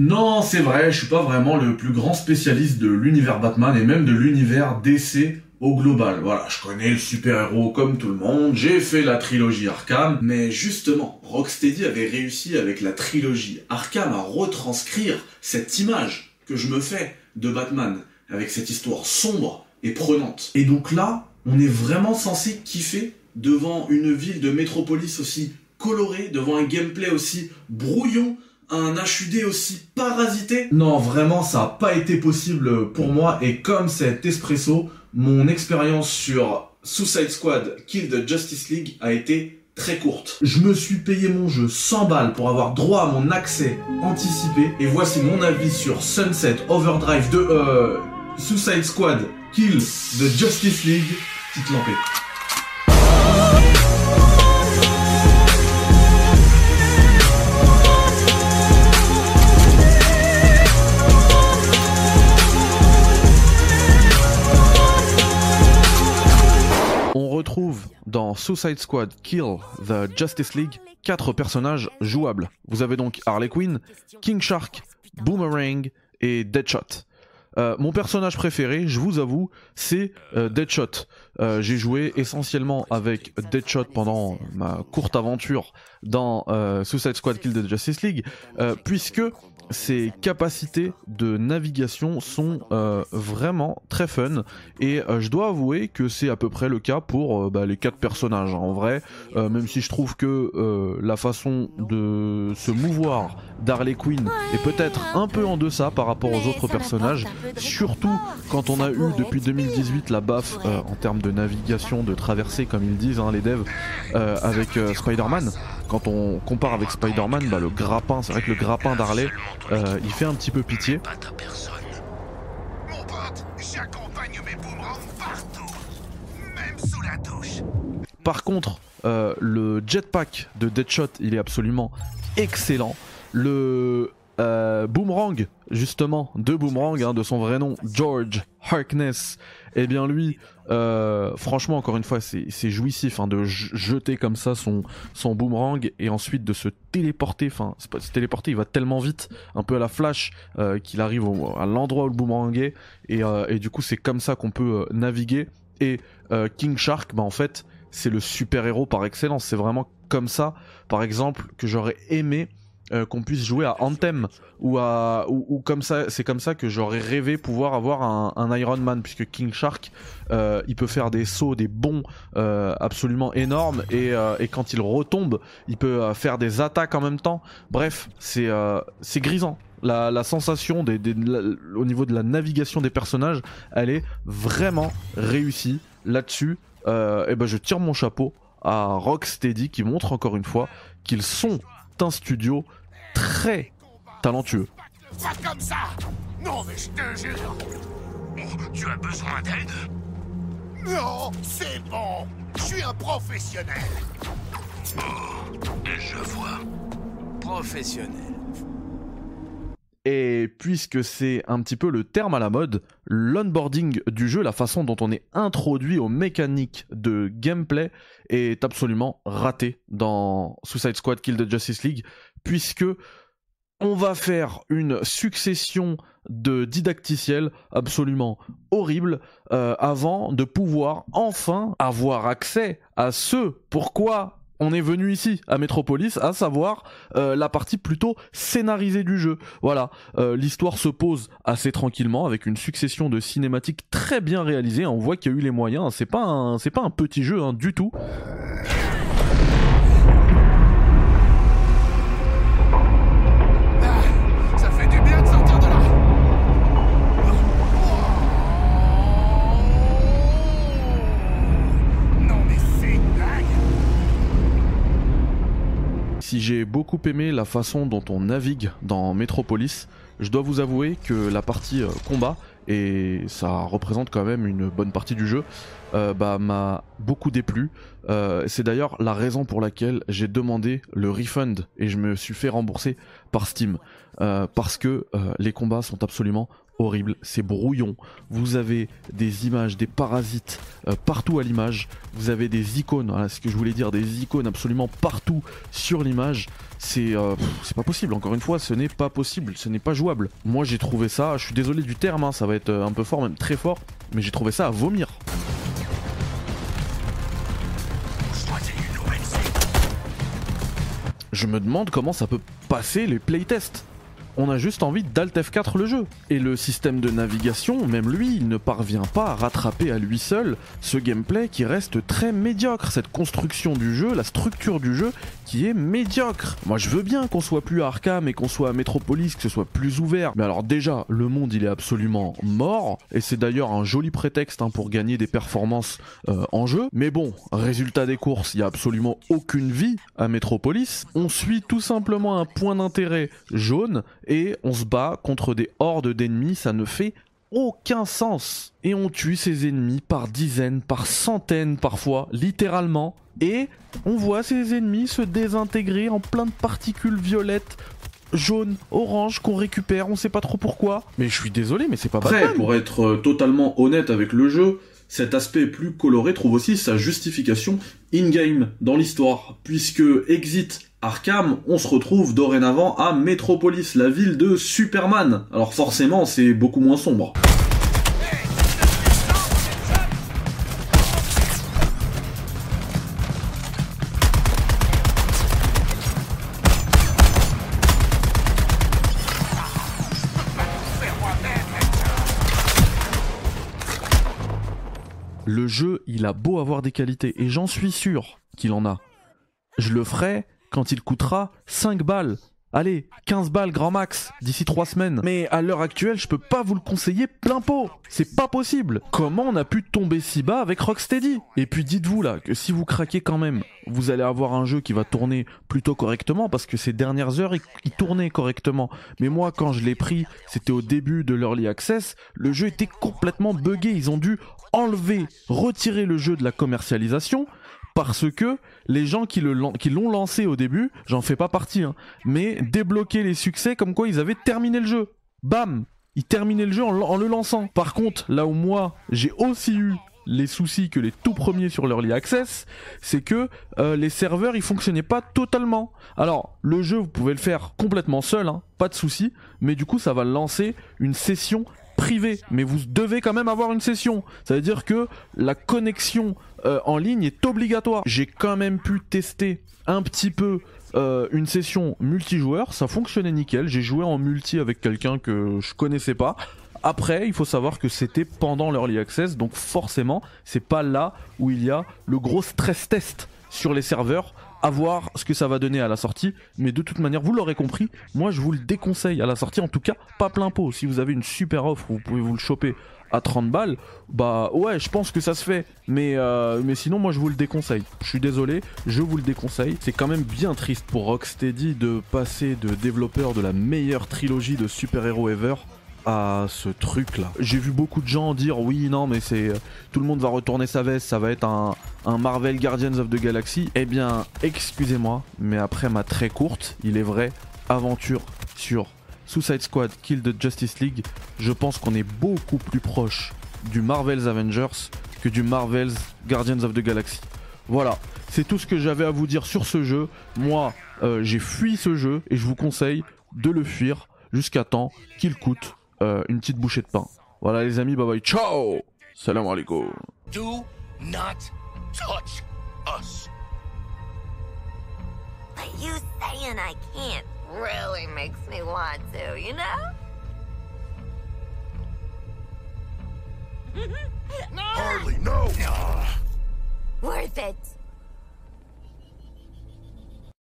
Non, c'est vrai, je suis pas vraiment le plus grand spécialiste de l'univers Batman et même de l'univers DC au global. Voilà, je connais le super-héros comme tout le monde, j'ai fait la trilogie Arkham, mais justement, Rocksteady avait réussi avec la trilogie Arkham à retranscrire cette image que je me fais de Batman, avec cette histoire sombre et prenante. Et donc là, on est vraiment censé kiffer devant une ville de métropolis aussi colorée, devant un gameplay aussi brouillon, un HUD aussi parasité Non, vraiment, ça n'a pas été possible pour moi. Et comme cet espresso, mon expérience sur Suicide Squad Kill the Justice League a été très courte. Je me suis payé mon jeu 100 balles pour avoir droit à mon accès anticipé. Et voici mon avis sur Sunset Overdrive de euh, Suicide Squad Kill the Justice League. Petite lampée. Dans Suicide Squad Kill the Justice League quatre personnages jouables. Vous avez donc Harley Quinn, King Shark, Boomerang et Deadshot. Euh, mon personnage préféré, je vous avoue, c'est euh, Deadshot. Euh, j'ai joué essentiellement avec Deadshot pendant ma courte aventure dans Suicide Squad Kill the Justice League, puisque ses capacités de navigation sont euh, vraiment très fun. Et euh, je dois avouer que c'est à peu près le cas pour euh, bah, les quatre personnages hein. en vrai. Même si je trouve que la façon de se mouvoir d'Harley Quinn est peut-être un peu en deçà par rapport aux autres personnages surtout quand on a eu depuis 2018 la baffe en termes de navigation de traversée comme ils disent hein, les devs avec Spider-Man quand on compare avec Spider-Man, bah, le grappin, c'est vrai que le grappin d'Harley, euh, il fait un petit peu pitié. Par contre, euh, le jetpack de Deadshot, il est absolument excellent. Le euh, Boomerang, justement, de Boomerang, hein, de son vrai nom, George Harkness, eh bien lui, euh, franchement, encore une fois, c'est jouissif hein, de jeter comme ça son, son boomerang et ensuite de se téléporter. Enfin, se téléporter, il va tellement vite, un peu à la flash, euh, qu'il arrive à l'endroit où le boomerang est. Et, et du coup, c'est comme ça qu'on peut naviguer. Et King Shark, bah en fait, c'est le super héros par excellence. C'est vraiment comme ça, par exemple, que j'aurais aimé euh, qu'on puisse jouer à Anthem ou à ou, comme ça c'est comme ça que j'aurais rêvé pouvoir avoir un, Iron Man puisque King Shark euh, il peut faire des sauts des bonds euh, absolument énormes et, quand il retombe il peut faire des attaques en même temps. Bref c'est c'est grisant. La, sensation des, au niveau de la navigation des personnages elle est vraiment réussie. Là-dessus et ben je tire mon chapeau à Rocksteady qui montre encore une fois qu'ils sont un studio très talentueux. Pas comme ça Non, mais je te jure oh, Tu as besoin d'aide? Non, c'est bon Je suis un professionnel Oh, je vois. Professionnel. Et puisque c'est un petit peu le terme à la mode, l'onboarding du jeu, la façon dont on est introduit aux mécaniques de gameplay est absolument raté dans Suicide Squad Kill the Justice League, puisque on va faire une succession de didacticiels absolument horribles euh, avant de pouvoir enfin avoir accès à ce pourquoi on est venu ici à Metropolis, à savoir euh, la partie plutôt scénarisée du jeu. Voilà, euh, l'histoire se pose assez tranquillement avec une succession de cinématiques très bien réalisées. On voit qu'il y a eu les moyens. C'est pas c'est pas un petit jeu hein, du tout. Si j'ai beaucoup aimé la façon dont on navigue dans Metropolis, je dois vous avouer que la partie euh, combat, et ça représente quand même une bonne partie du jeu, euh, bah, m'a beaucoup déplu. Euh, c'est d'ailleurs la raison pour laquelle j'ai demandé le refund et je me suis fait rembourser par Steam. parce que les combats sont absolument horrible, c'est brouillon. Vous avez des images, des parasites euh, partout à l'image. Vous avez des icônes, voilà ce que je voulais dire, des icônes absolument partout sur l'image. C'est euh, c'est pas possible, encore une fois, ce n'est pas possible, ce n'est pas jouable. Moi j'ai trouvé ça, je suis désolé du terme, hein, ça va être euh, un peu fort, même très fort, mais j'ai trouvé ça à vomir. Je me demande comment ça peut passer les playtests. On a juste envie d'Alt F4 le jeu. Et le système de navigation, même lui, il ne parvient pas à rattraper à lui seul ce gameplay qui reste très médiocre. Cette construction du jeu, la structure du jeu qui est médiocre. Moi je veux bien qu'on soit plus à Arkham et qu'on soit à Metropolis, que ce soit plus ouvert. Mais alors déjà, le monde il est absolument mort. Et c'est d'ailleurs un joli prétexte hein, pour gagner des performances euh, en jeu. Mais bon, résultat des courses, il n'y a absolument aucune vie à Metropolis. On suit tout simplement un point d'intérêt jaune et on se bat contre des hordes d'ennemis, ça ne fait aucun sens. Et on tue ses ennemis par dizaines, par centaines parfois, littéralement. Et on voit ces ennemis se désintégrer en plein de particules violettes, jaunes, oranges qu'on récupère, on sait pas trop pourquoi. Mais je suis désolé, mais c'est pas Après, Batman. pour être euh, totalement honnête avec le jeu, cet aspect plus coloré trouve aussi sa justification in-game dans l'histoire, puisque exit Arkham, on se retrouve dorénavant à Metropolis, la ville de Superman. Alors forcément, c'est beaucoup moins sombre. Le jeu, il a beau avoir des qualités, et j'en suis sûr qu'il en a. Je le ferai quand il coûtera 5 balles. Allez, 15 balles grand max d'ici 3 semaines. Mais à l'heure actuelle, je peux pas vous le conseiller plein pot. C'est pas possible. Comment on a pu tomber si bas avec Rocksteady? Et puis dites-vous là que si vous craquez quand même, vous allez avoir un jeu qui va tourner plutôt correctement parce que ces dernières heures, il, il tournait correctement. Mais moi, quand je l'ai pris, c'était au début de l'early access, le jeu était complètement buggé. Ils ont dû enlever, retirer le jeu de la commercialisation parce que les gens qui l'ont lancé au début, j'en fais pas partie, hein, mais débloquer les succès comme quoi ils avaient terminé le jeu. Bam Ils terminaient le jeu en, le lançant. Par contre, là où moi, j'ai aussi eu les soucis que les tout premiers sur l'early access, c'est que euh, les serveurs ils fonctionnaient pas totalement. Alors le jeu vous pouvez le faire complètement seul, hein, pas de souci, mais du coup ça va lancer une session Mais vous devez quand même avoir une session. Ça veut dire que la connexion euh, en ligne est obligatoire. J'ai quand même pu tester un petit peu euh, une session multijoueur, ça fonctionnait nickel. J'ai joué en multi avec quelqu'un que je connaissais pas. Après, il faut savoir que c'était pendant l'early access, donc forcément, c'est pas là où il y a le gros stress test sur les serveurs, à voir ce que ça va donner à la sortie. Mais de toute manière, vous l'aurez compris, moi je vous le déconseille à la sortie, en tout cas pas plein pot. Si vous avez une super offre, vous pouvez vous le choper à 30 balles, bah ouais, je pense que ça se fait. Mais, euh, mais sinon, moi je vous le déconseille. Je suis désolé, je vous le déconseille. C'est quand même bien triste pour Rocksteady de passer de développeur de la meilleure trilogie de super-héros ever à ce truc là. J'ai vu beaucoup de gens dire oui non mais c'est tout le monde va retourner sa veste, ça va être un, un Marvel Guardians of the Galaxy. Eh bien, excusez-moi, mais après ma très courte, il est vrai, aventure sur Suicide Squad Kill the Justice League, je pense qu'on est beaucoup plus proche du Marvel's Avengers que du Marvel's Guardians of the Galaxy. Voilà, c'est tout ce que j'avais à vous dire sur ce jeu. Moi, euh, j'ai fui ce jeu et je vous conseille de le fuir jusqu'à temps qu'il coûte euh, une petite bouchée de pain. Voilà les amis, bye bye, ciao Salam alaikum Do not touch us. But you saying I can't really makes me want to, you know? Hardly no. Worth it.